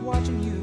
watching you.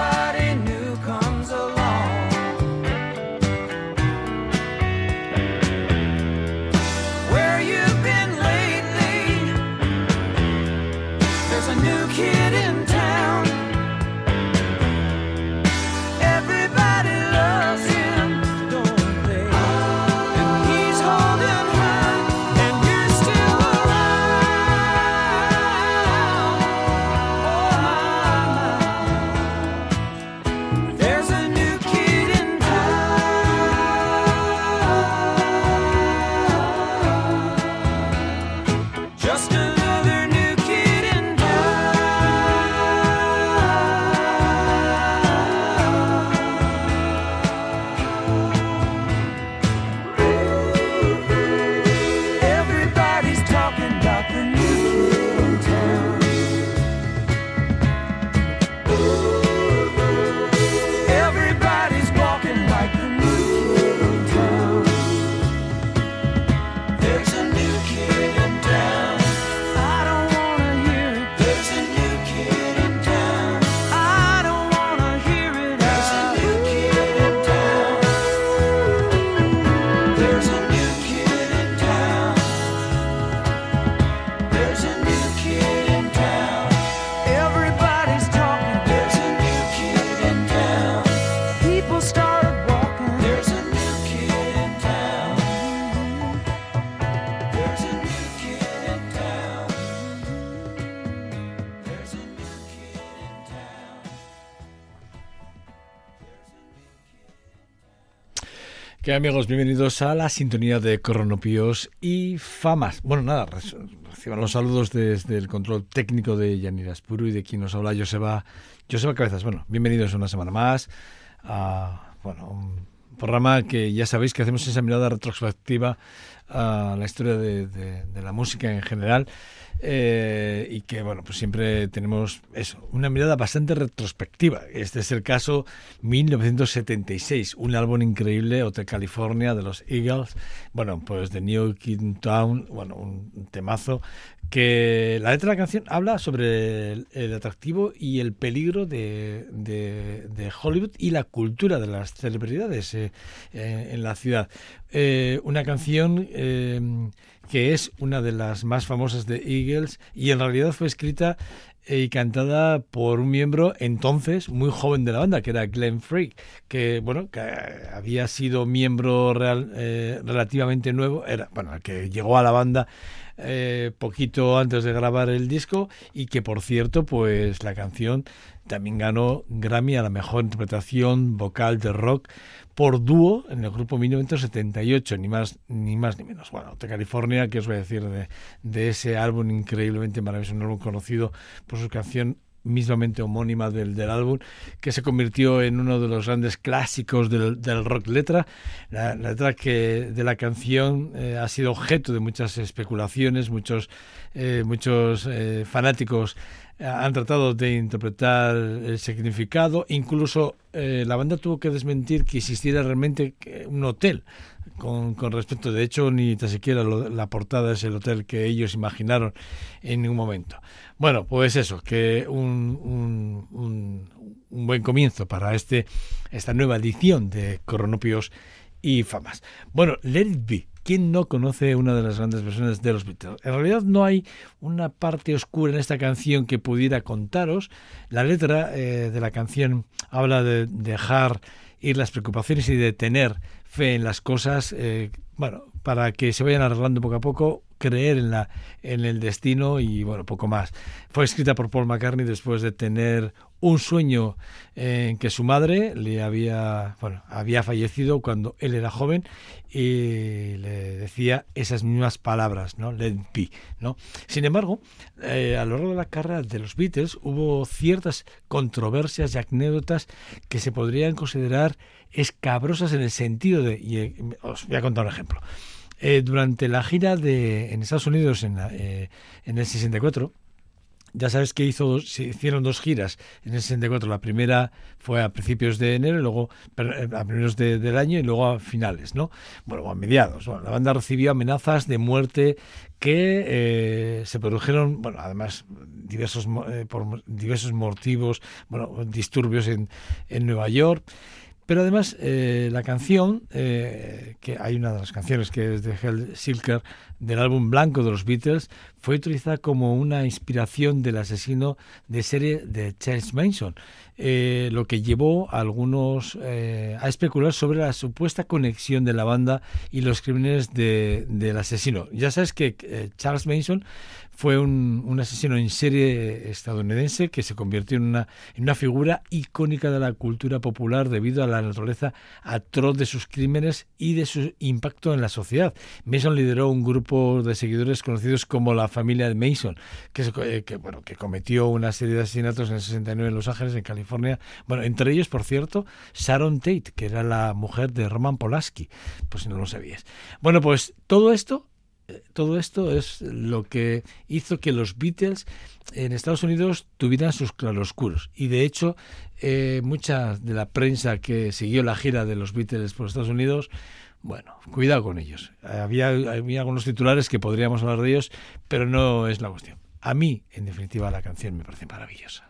somebody. ¿Qué amigos? Bienvenidos a la sintonía de Cronopíos y Famas. Bueno, nada, reciban los saludos desde el control técnico de Yanira Espuru y de quien nos habla Joseba, Joseba Cabezas. Bueno, bienvenidos una semana más a bueno, un programa que ya sabéis que hacemos esa mirada retrospectiva a la historia de, de, la música en general. Eh, y que bueno pues siempre tenemos eso una mirada bastante retrospectiva este es el caso 1976 un álbum increíble Hotel California de los Eagles bueno pues de New Kid Town bueno un temazo que la letra de la canción habla sobre el, atractivo y el peligro de, de, de, Hollywood y la cultura de las celebridades eh, eh, en la ciudad eh, una canción eh, que es una de las más famosas de Eagles y en realidad fue escrita y cantada por un miembro entonces muy joven de la banda, que era Glenn Frey, que bueno, que había sido miembro real, eh, relativamente nuevo, era bueno, que llegó a la banda eh, poquito antes de grabar el disco y que por cierto, pues la canción también ganó Grammy a la mejor interpretación vocal de rock por dúo en el grupo 1978, ni más ni más ni menos. Bueno, de California, ¿qué os voy a decir de, de ese álbum increíblemente maravilloso, un álbum conocido por su canción mismamente homónima del, del, álbum, que se convirtió en uno de los grandes clásicos del, del rock letra. La, la, letra que de la canción eh, ha sido objeto de muchas especulaciones, muchos, eh, muchos eh, fanáticos han tratado de interpretar el significado, incluso la banda tuvo que desmentir que existiera realmente un hotel con, respecto, de hecho, ni tan siquiera lo, la portada es el hotel que ellos imaginaron en ningún momento. Bueno, pues eso, que un, un, un, un buen comienzo para este, esta nueva edición de Coronopios y Famas. Bueno, Let It Be ¿Quién no conoce una de las grandes versiones de los Beatles? En realidad no hay una parte oscura en esta canción que pudiera contaros. La letra eh, de la canción habla de dejar ir las preocupaciones y de tener fe en las cosas, eh, bueno, para que se vayan arreglando poco a poco, creer en, la, en el destino y bueno, poco más. Fue escrita por Paul McCartney después de tener un sueño en que su madre le había, bueno, había fallecido cuando él era joven y le decía esas mismas palabras, ¿no? Let be, ¿no? Sin embargo, eh, a lo largo de la carrera de los Beatles hubo ciertas controversias y anécdotas que se podrían considerar escabrosas en el sentido de, y eh, os voy a contar un ejemplo. Eh, durante la gira de, en Estados Unidos en, en el 64, ya sabes que hizo se hicieron dos giras en el 64. La primera fue a principios de enero, y luego a primeros de, del año y luego a finales, ¿no? Bueno, a mediados. Bueno, la banda recibió amenazas de muerte que eh, se produjeron, bueno, además diversos eh, por diversos motivos, bueno, disturbios en, en Nueva York. Pero además eh, la canción, eh, que hay una de las canciones que es de Hell Silker del álbum blanco de los Beatles, fue utilizada como una inspiración del asesino de serie de Charles Manson, eh, lo que llevó a algunos a especular sobre la supuesta conexión de la banda y los crímenes de, del asesino. Ya sabes que Charles Manson fue un, un, asesino en serie estadounidense que se convirtió en una, figura icónica de la cultura popular debido a la naturaleza atroz de sus crímenes y de su impacto en la sociedad. Mason lideró un grupo de seguidores conocidos como la familia de Mason, que, eh, bueno, que cometió una serie de asesinatos en el 69 en Los Ángeles, en California. Bueno, entre ellos, por cierto, Sharon Tate, que era la mujer de Roman Polanski, pues si no lo sabías. Bueno, pues todo esto todo esto es lo que hizo que los Beatles en Estados Unidos tuvieran sus claroscuros. Y de hecho, eh, mucha de la prensa que siguió la gira de los Beatles por Estados Unidos, bueno, cuidado con ellos. Había, había algunos titulares que podríamos hablar de ellos, pero no es la cuestión. A mí, en definitiva, la canción me parece maravillosa.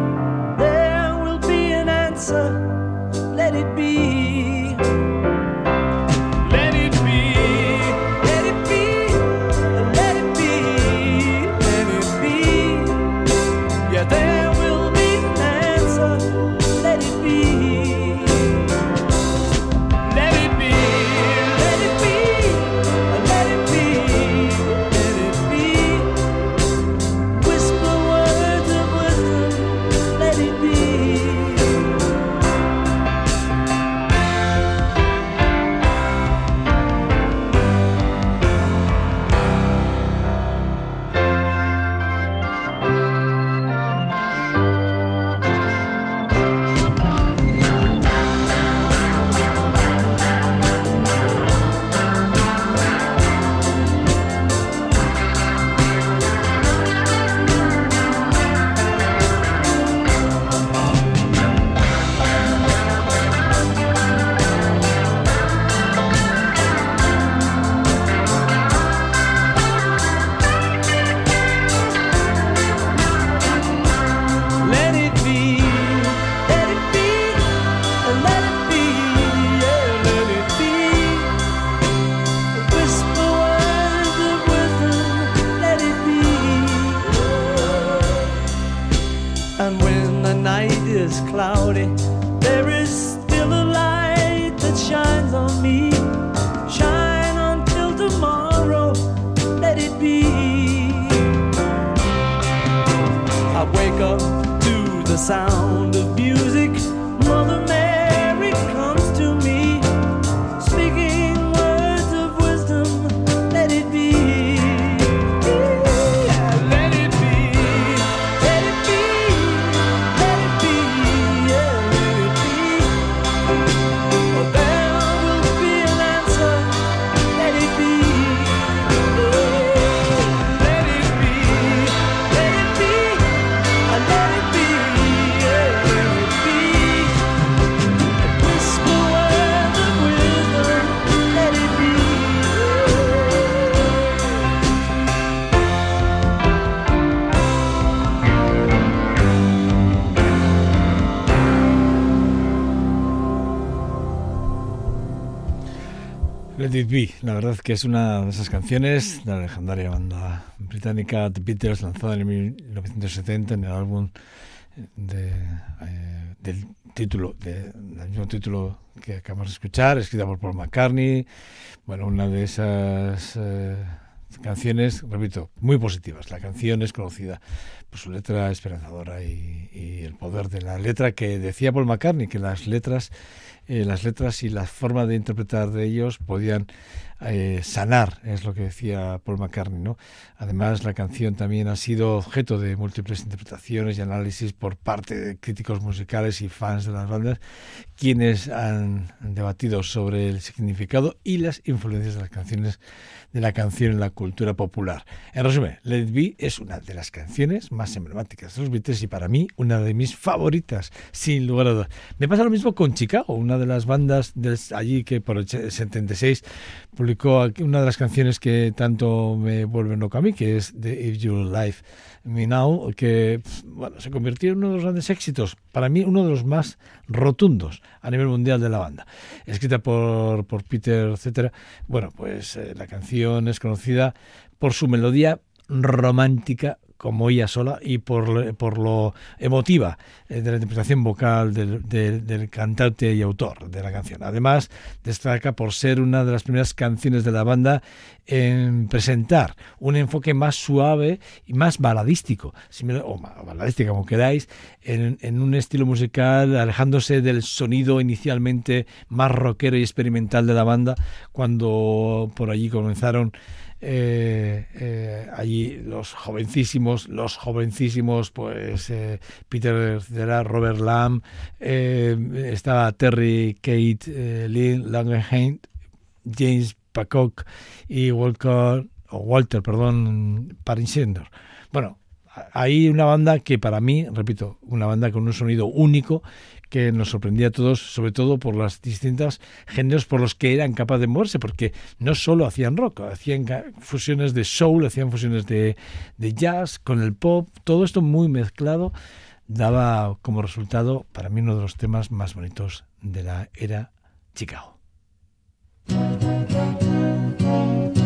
La verdad que es una de esas canciones de la legendaria banda británica The Beatles, lanzada en 1970 en el álbum de, eh, del título, de- del mismo título que acabamos de escuchar, escrita por Paul McCartney. Bueno, una de esas eh, canciones, repito, muy positivas. La canción es conocida por su letra esperanzadora y, y el poder de la letra que decía Paul McCartney, que las letras eh, las letras y la forma de interpretar de ellos podían eh, sanar, es lo que decía Paul McCartney. ¿no? Además, la canción también ha sido objeto de múltiples interpretaciones y análisis por parte de críticos musicales y fans de las bandas, quienes han debatido sobre el significado y las influencias de las canciones de la canción en la cultura popular. En resumen, Let It Be es una de las canciones más emblemáticas de los Beatles y para mí una de mis favoritas, sin lugar a dudas. Me pasa lo mismo con Chicago, una de las bandas de allí que por el 76 publicó una de las canciones que tanto me vuelven loco a mí, que es The If You Life Me Now, que bueno, se convirtió en uno de los grandes éxitos, para mí uno de los más rotundos a nivel mundial de la banda. Escrita por, por Peter, etcétera. Bueno, pues eh, la canción es conocida por su melodía romántica como ella sola y por, por lo emotiva eh, de la interpretación vocal del, del, del, cantante y autor de la canción. Además, destaca por ser una de las primeras canciones de la banda en presentar un enfoque más suave y más baladístico, o baladístico como queráis, en, un estilo musical alejándose del sonido inicialmente más rockero y experimental de la banda cuando por allí comenzaron eh, eh, allí los jovencísimos, los jovencísimos, pues eh, Peter Cetera, Robert Lamb, estaba Terry Kate Lynn Langenheim, James Pacock y Walker, o Walter, perdón. Bueno, hay una banda que para mí, repito, una banda con un sonido único que nos sorprendía a todos, sobre todo por las distintas géneros por los que eran capaces de moverse, porque no solo hacían rock, hacían fusiones de soul, hacían fusiones de, de jazz con el pop, todo esto muy mezclado daba como resultado para mí uno de los temas más bonitos de la era Chicago. Thank you.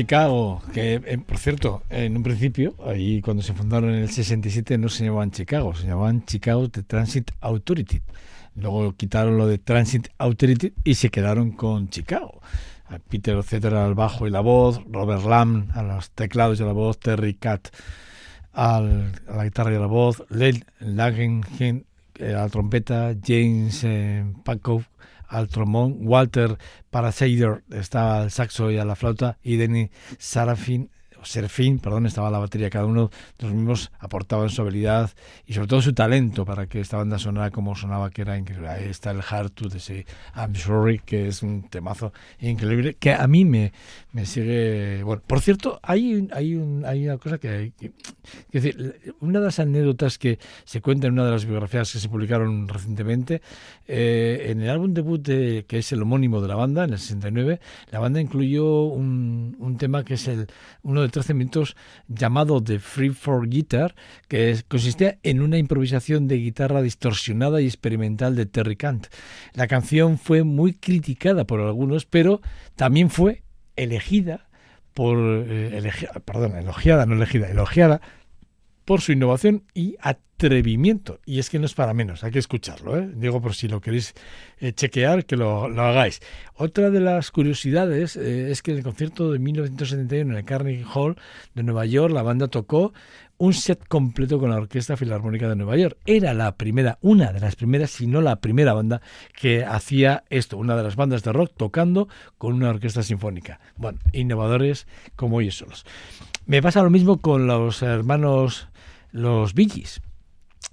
Chicago, que eh, por cierto, en un principio, ahí cuando se fundaron en el 67 no se llamaban Chicago, se llamaban Chicago Transit Authority. Luego quitaron lo de Transit Authority y se quedaron con Chicago. Peter etcétera al bajo y la voz, Robert Lamb a los teclados y a la voz, Terry Catt a la guitarra y a la voz, Lel Lagenhen eh, a la trompeta, James eh, al trombón, Walter Parasader estaba al saxo y a la flauta y Denny Sarafin Serfín, perdón, estaba la batería. Cada uno de los mismos aportaba su habilidad y sobre todo su talento para que esta banda sonara como sonaba, que era increíble. Ahí está el Hard to de ese I'm Sorry, que es un temazo increíble, que a mí me, me sigue... Bueno, por cierto, hay, hay, un, hay una cosa que hay... Que, decir, una de las anécdotas que se cuenta en una de las biografías que se publicaron recientemente, eh, en el álbum debut de, que es el homónimo de la banda, en el 69, la banda incluyó un, un tema que es el uno de 13 minutos llamado The Free for Guitar, que consistía en una improvisación de guitarra distorsionada y experimental de Terry Kant. La canción fue muy criticada por algunos, pero también fue elegida por eh, perdón, elogiada, no elegida, elogiada por su innovación y atrevimiento. Y es que no es para menos, hay que escucharlo. ¿eh? Digo, por si lo queréis eh, chequear, que lo, hagáis. Otra de las curiosidades eh, es que en el concierto de 1971 en el Carnegie Hall de Nueva York, la banda tocó un set completo con la Orquesta Filarmónica de Nueva York. Era la primera, una de las primeras, si no la primera banda que hacía esto, una de las bandas de rock tocando con una orquesta sinfónica. Bueno, innovadores como ellos solos. Me pasa lo mismo con los hermanos los Bee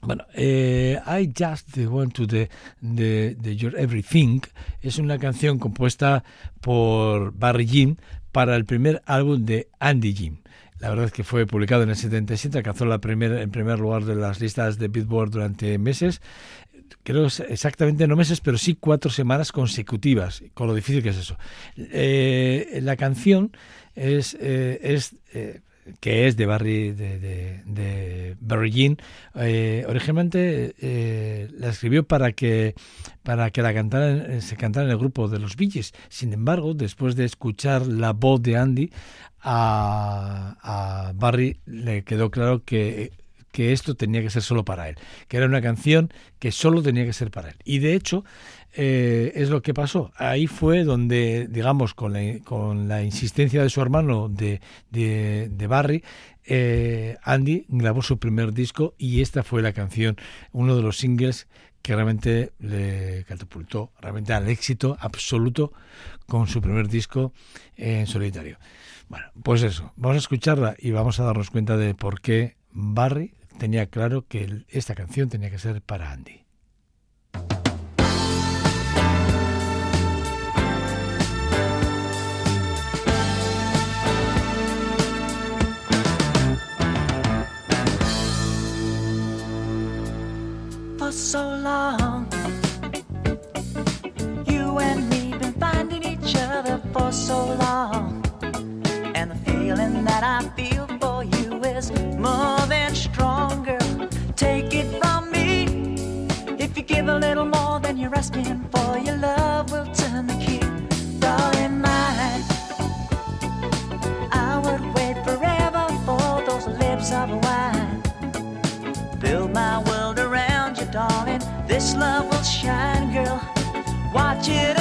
Bueno, eh, I Just Want to the, the, Your Everything es una canción compuesta por Barry Jim para el primer álbum de Andy Jim. La verdad es que fue publicado en el 77, alcanzó la primer, en primer lugar de las listas de Billboard durante meses. Creo exactamente no meses, pero sí cuatro semanas consecutivas, con lo difícil que es eso. Eh, la canción es, eh, es que es de Barry de, de, Barry Jean, eh, originalmente eh, la escribió para que para que la cantara, se cantara en el grupo de los Bee Sin embargo, después de escuchar la voz de Andy, a, a Barry le quedó claro que que esto tenía que ser solo para él, que era una canción que solo tenía que ser para él. Y de hecho, eh, es lo que pasó. Ahí fue donde, digamos, con la, con la insistencia de su hermano de, de, Barry, eh, Andy grabó su primer disco y esta fue la canción, uno de los singles que realmente le catapultó realmente al éxito absoluto con su primer disco en solitario. Bueno, pues eso, vamos a escucharla y vamos a darnos cuenta de por qué Barry tenía claro que esta canción tenía que ser para Andy. So long. You and me been finding each other for so long. And the feeling that I feel for you is more than stronger. Take it from me. If you give a little more than you're asking for, your love This love will shine, girl. Watch it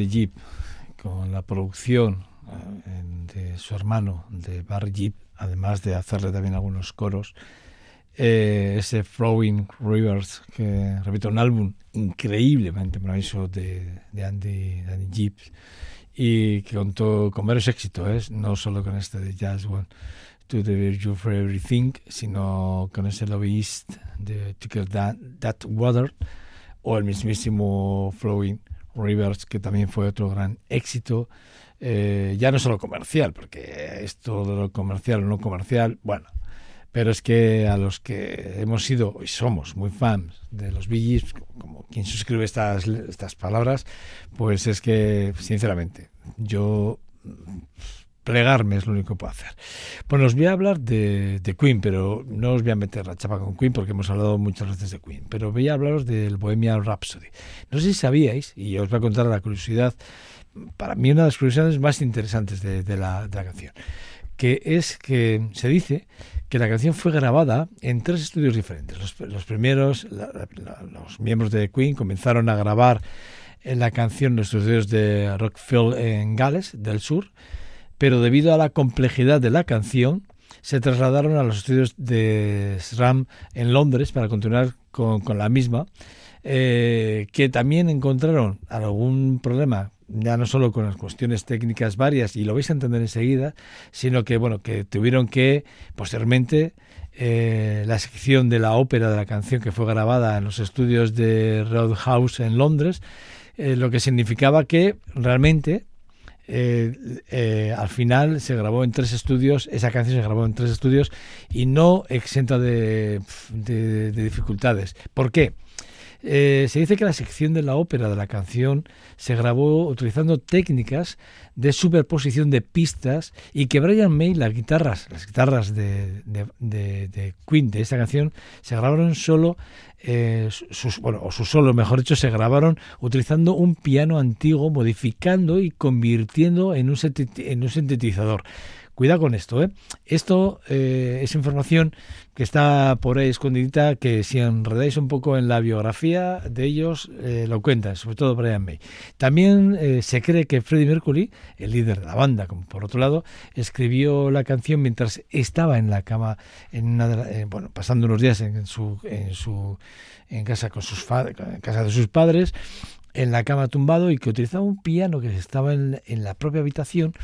de Jeep, con la producción eh, de su hermano, de Barry Jeep, además de hacerle también algunos coros. Eh, ese Flowing Rivers, que repito, un álbum increíblemente maravilloso de, de Andy, de Andy Jeep y que contó con varios éxitos, no solo con este de Jazz One to the Virtue for Everything, sino con ese lobbyist de Ticker that, that, Water o el mismísimo Flowing Rivers, que también fue otro gran éxito. Eh, ya no solo comercial, porque esto de lo comercial o no comercial, bueno, pero es que a los que hemos sido y somos muy fans de los Bee como quien suscribe estas, estas palabras, pues es que, sinceramente, yo plegarme es lo único que puedo hacer. Bueno, os voy a hablar de, de, Queen, pero no os voy a meter la chapa con Queen porque hemos hablado muchas veces de Queen, pero voy a hablaros del Bohemian Rhapsody. No sé si sabíais, y os voy a contar la curiosidad, para mí una de las curiosidades más interesantes de, de, la, de la canción, que es que se dice que la canción fue grabada en tres estudios diferentes. Los, los primeros, la, la, los miembros de Queen comenzaron a grabar la canción en los estudios de Rockfield en Gales del Sur, pero debido a la complejidad de la canción, se trasladaron a los estudios de SRAM en Londres para continuar con, la misma, eh, que también encontraron algún problema ya no solo con las cuestiones técnicas varias, y lo vais a entender enseguida, sino que, bueno, que tuvieron que, posteriormente, eh, la sección de la ópera de la canción que fue grabada en los estudios de Roadhouse en Londres, eh, lo que significaba que realmente eh, eh, al final se grabó en tres estudios, esa canción se grabó en tres estudios y no exenta de, de, de dificultades. ¿Por qué? Eh, se dice que la sección de la ópera de la canción se grabó utilizando técnicas de superposición de pistas y que Brian May, las guitarras, las guitarras de, de, de, Queen de esta canción, se grabaron solo, eh, sus, bueno, o su solo, mejor dicho, se grabaron utilizando un piano antiguo, modificando y convirtiendo en un sintetizador. Cuidado con esto, ¿eh? Esto eh, es información que está por ahí escondidita, que si enredáis un poco en la biografía de ellos, eh, lo cuentan, sobre todo Brian May. También eh, se cree que Freddie Mercury, el líder de la banda, como por otro lado, escribió la canción mientras estaba en la cama, en una bueno, pasando unos días en su, en su en casa con sus de sus padres en la cama tumbado y que utilizaba un piano que estaba en la propia habitación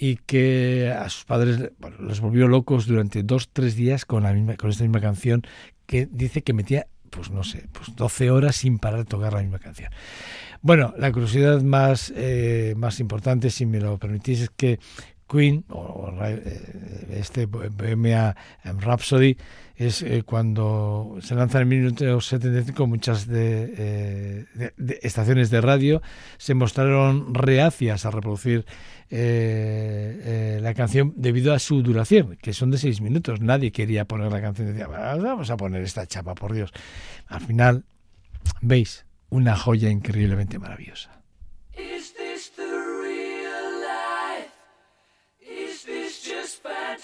y que a sus padres bueno, los volvió locos durante dos, tres días con, la misma, con esta misma canción que dice que metía, pues no sé, pues 12 horas sin parar de tocar la misma canción. Bueno, la curiosidad más, eh, más importante, si me lo permitís, es que Queen, o este Bohemia Rhapsody, es eh, cuando se lanza en 1975 muchas de, eh, de, de, estaciones de radio se mostraron reacias a reproducir eh, eh, la canción debido a su duración, que son de seis minutos. Nadie quería poner la canción, decía, vamos a poner esta chapa, por Dios. Al final, veis, una joya increíblemente maravillosa.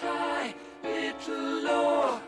High, little low.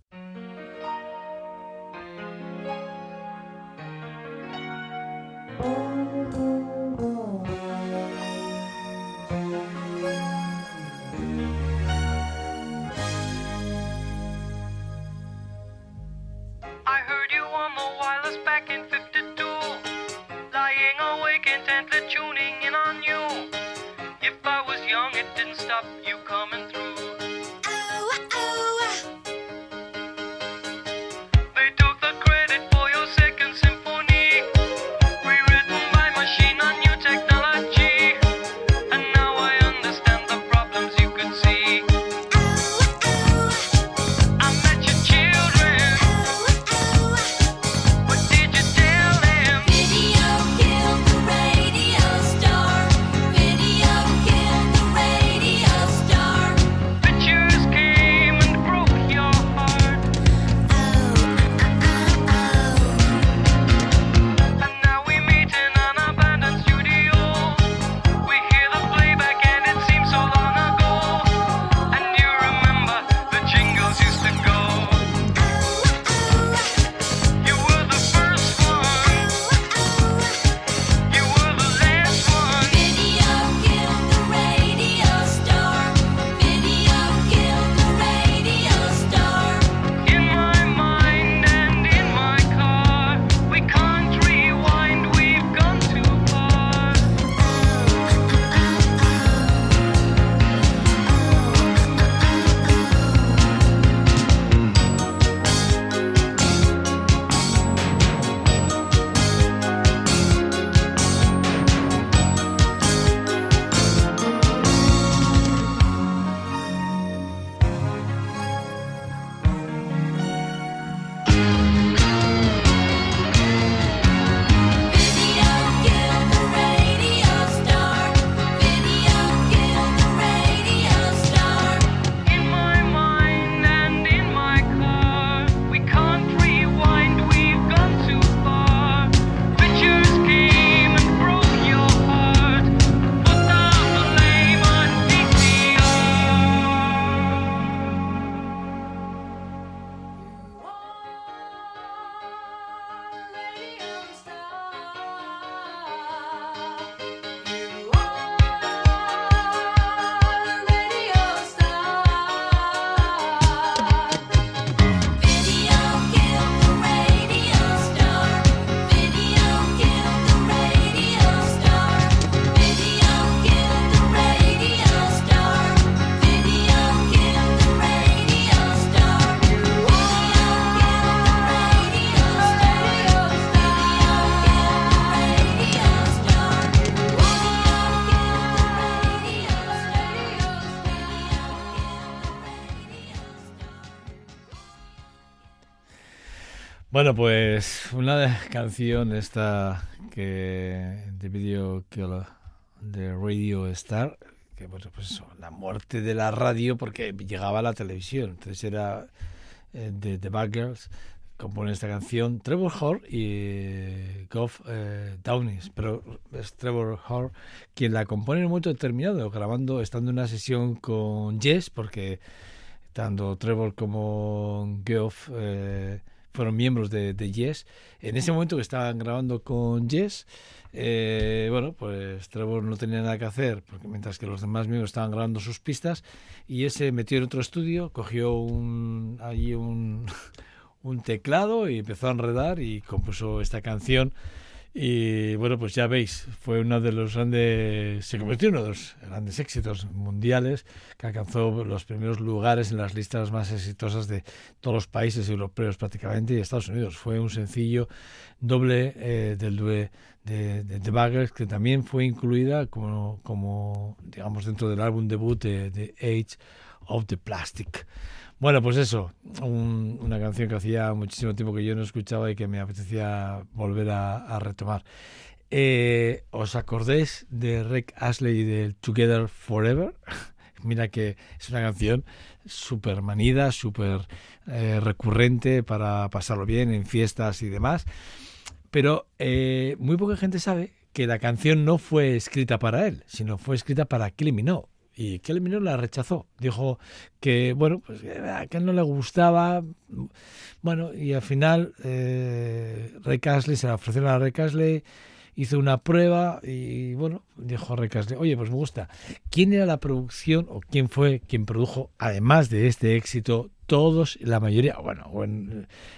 Bueno, pues una canción esta que de video Killer de Radio Star, que bueno, pues la muerte de la radio porque llegaba a la televisión. Entonces era eh, de The Bad Girls compone esta canción Trevor Hall y eh, Goff eh, Downis, pero es Trevor Hall quien la compone en un momento determinado, grabando, estando en una sesión con Jess, porque tanto Trevor como Geoff eh, fueron miembros de, de Yes. En ese momento que estaban grabando con Yes, eh, bueno, pues Trevor no tenía nada que hacer, porque mientras que los demás miembros estaban grabando sus pistas, y ese metió en otro estudio, cogió un, allí un, un teclado y empezó a enredar y compuso esta canción. Y bueno, pues ya veis, fue uno de los grandes, se convirtió en uno de los grandes éxitos mundiales que alcanzó los primeros lugares en las listas más exitosas de todos los países europeos prácticamente y Estados Unidos. Fue un sencillo doble eh, del dúo de, de Buggers que también fue incluida como, como digamos, dentro del álbum debut de, de Age of the Plastic. Bueno, pues eso, un- una canción que hacía muchísimo tiempo que yo no escuchaba y que me apetecía volver a, retomar. Eh, ¿Os acordéis de Rick Astley y del Together Forever? Mira que es una canción súper manida, súper eh, recurrente para pasarlo bien en fiestas y demás. Pero eh, muy poca gente sabe que la canción no fue escrita para él, sino fue escrita para Kylie. Y Kylie Minogue la rechazó. Dijo que, bueno, pues que a que no le gustaba. Bueno, y al final eh, Ray Astley se la ofrecieron a Ray Astley, hizo una prueba y, bueno, dijo Ray Astley, oye, pues me gusta. ¿Quién era la producción o quién fue quien produjo, además de este éxito, todos, la mayoría, bueno, o eh,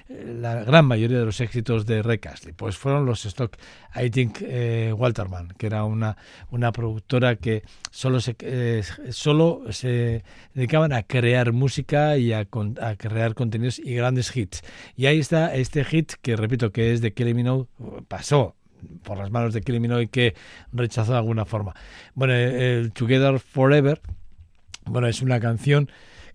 la gran mayoría de los éxitos de Ray Astley? Pues fueron los Stock, I think, eh, Walterman, que era una, una productora que solo se, eh, solo se dedicaban a crear música y a, a crear contenidos y grandes hits. Y ahí está este hit que, repito, que es de Kylie Minogue, pasó por las manos de Minogue que rechazó de alguna forma. Bueno, el Together Forever, bueno, es una canción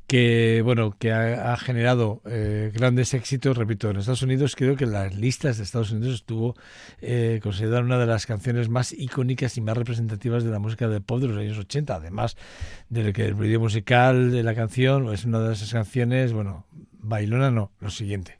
que bueno que ha, generado eh, grandes éxitos repito en Estados Unidos. Creo que las listas de Estados Unidos estuvo eh, considerada una de las canciones más icónicas y más representativas de la música del pop de los años 80 además de que el video musical de la canción es una de esas canciones bueno bailona no lo siguiente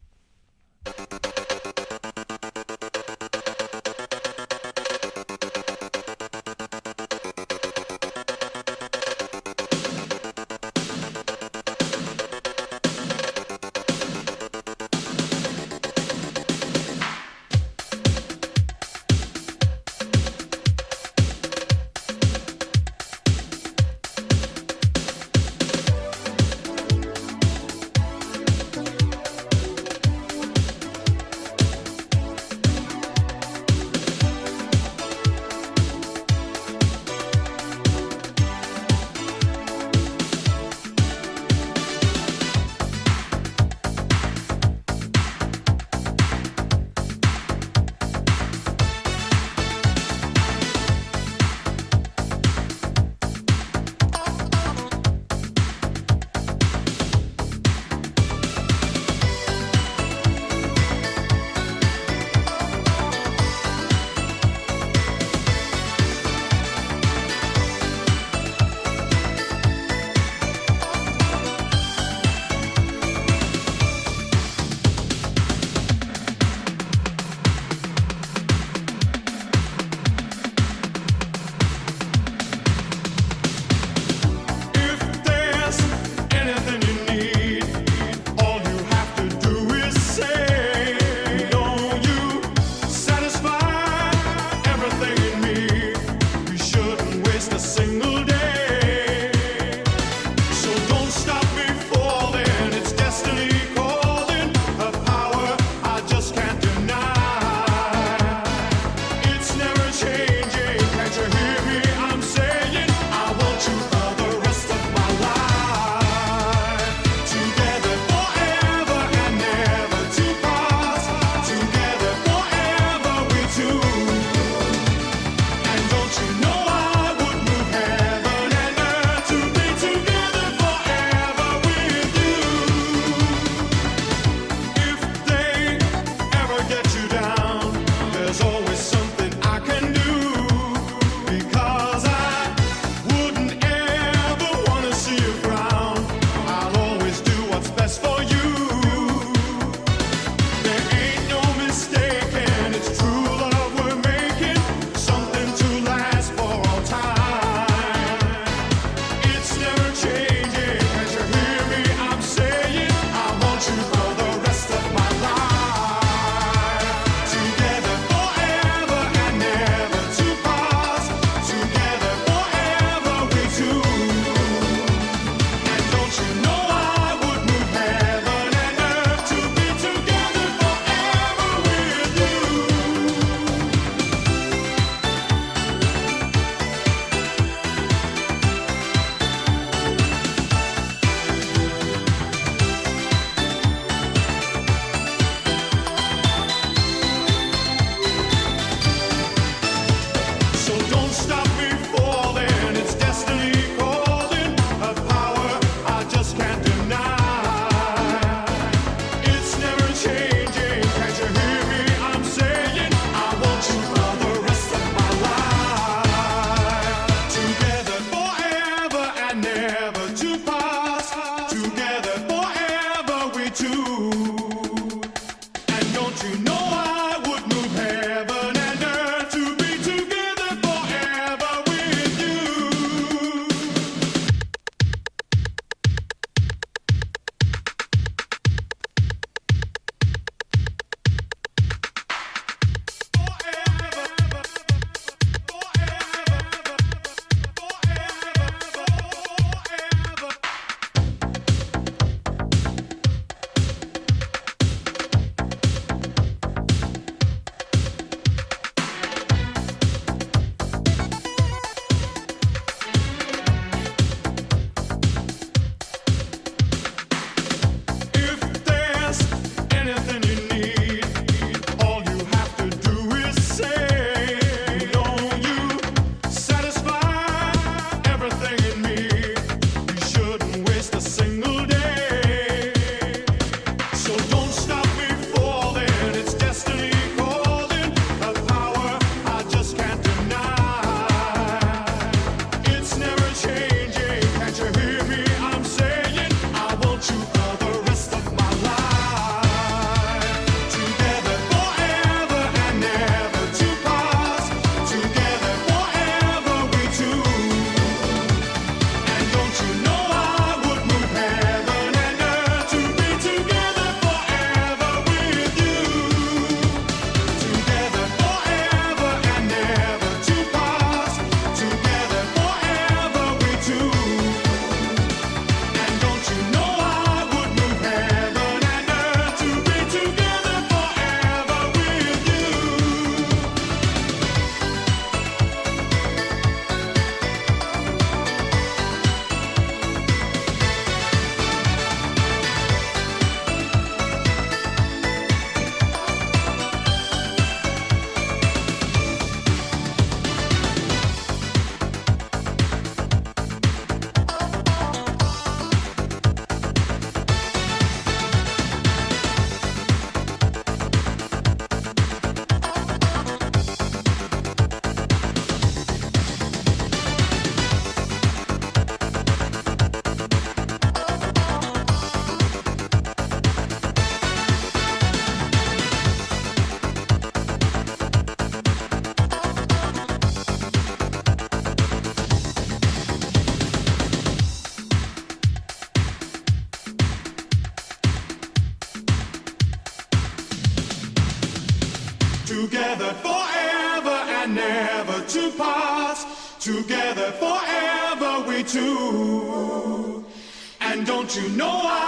you know I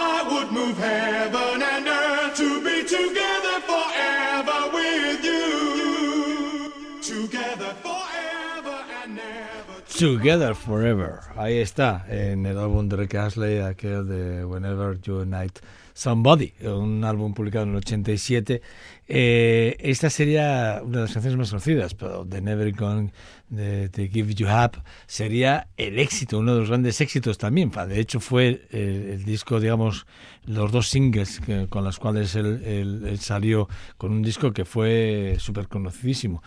Together Forever. Ahí está, en el álbum de Rick Astley, aquel de Whenever You Unite Somebody, un álbum publicado en el 87. Eh, esta sería una de las canciones más conocidas, pero The Never Gone de, de Give You Up sería el éxito, uno de los grandes éxitos también. De hecho, fue el, el disco, digamos, los dos singles que- con los cuales él, él- él salió con un disco que fue súper conocidísimo.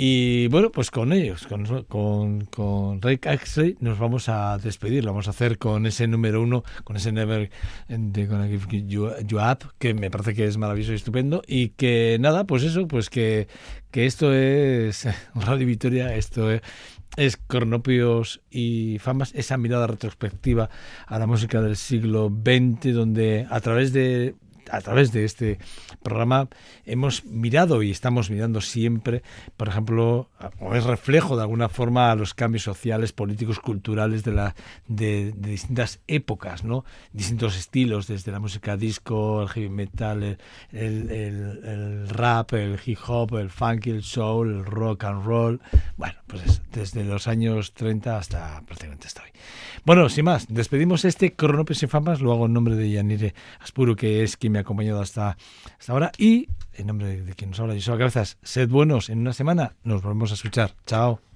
Y bueno, pues con ellos, con, con, con Ray Axley, nos vamos a despedir. Lo vamos a hacer con ese número uno, con ese Never de Gonna Give You, Up, que me parece que es maravilloso y estupendo. Y que nada, pues eso, pues que, que esto es Radio Victoria, esto es, es Cronopios y Famas, esa mirada retrospectiva a la música del siglo XX, donde a través de a través de este programa hemos mirado y estamos mirando siempre, por ejemplo, o es reflejo de alguna forma a los cambios sociales, políticos, culturales de, la, de, distintas épocas, ¿no? distintos estilos, desde la música disco, el heavy metal, el, el- el- rap, el hip hop, el funky, el soul, el rock and roll, bueno, pues desde los años 30 hasta prácticamente hasta hoy. Bueno, sin más, despedimos este Cronopios y Famas, lo hago en nombre de Yanire Aspuru, que es quien me acompañado hasta, hasta ahora, y en nombre de quien nos habla, yo soy Cabezas, sed buenos, en una semana nos volvemos a escuchar. Chao.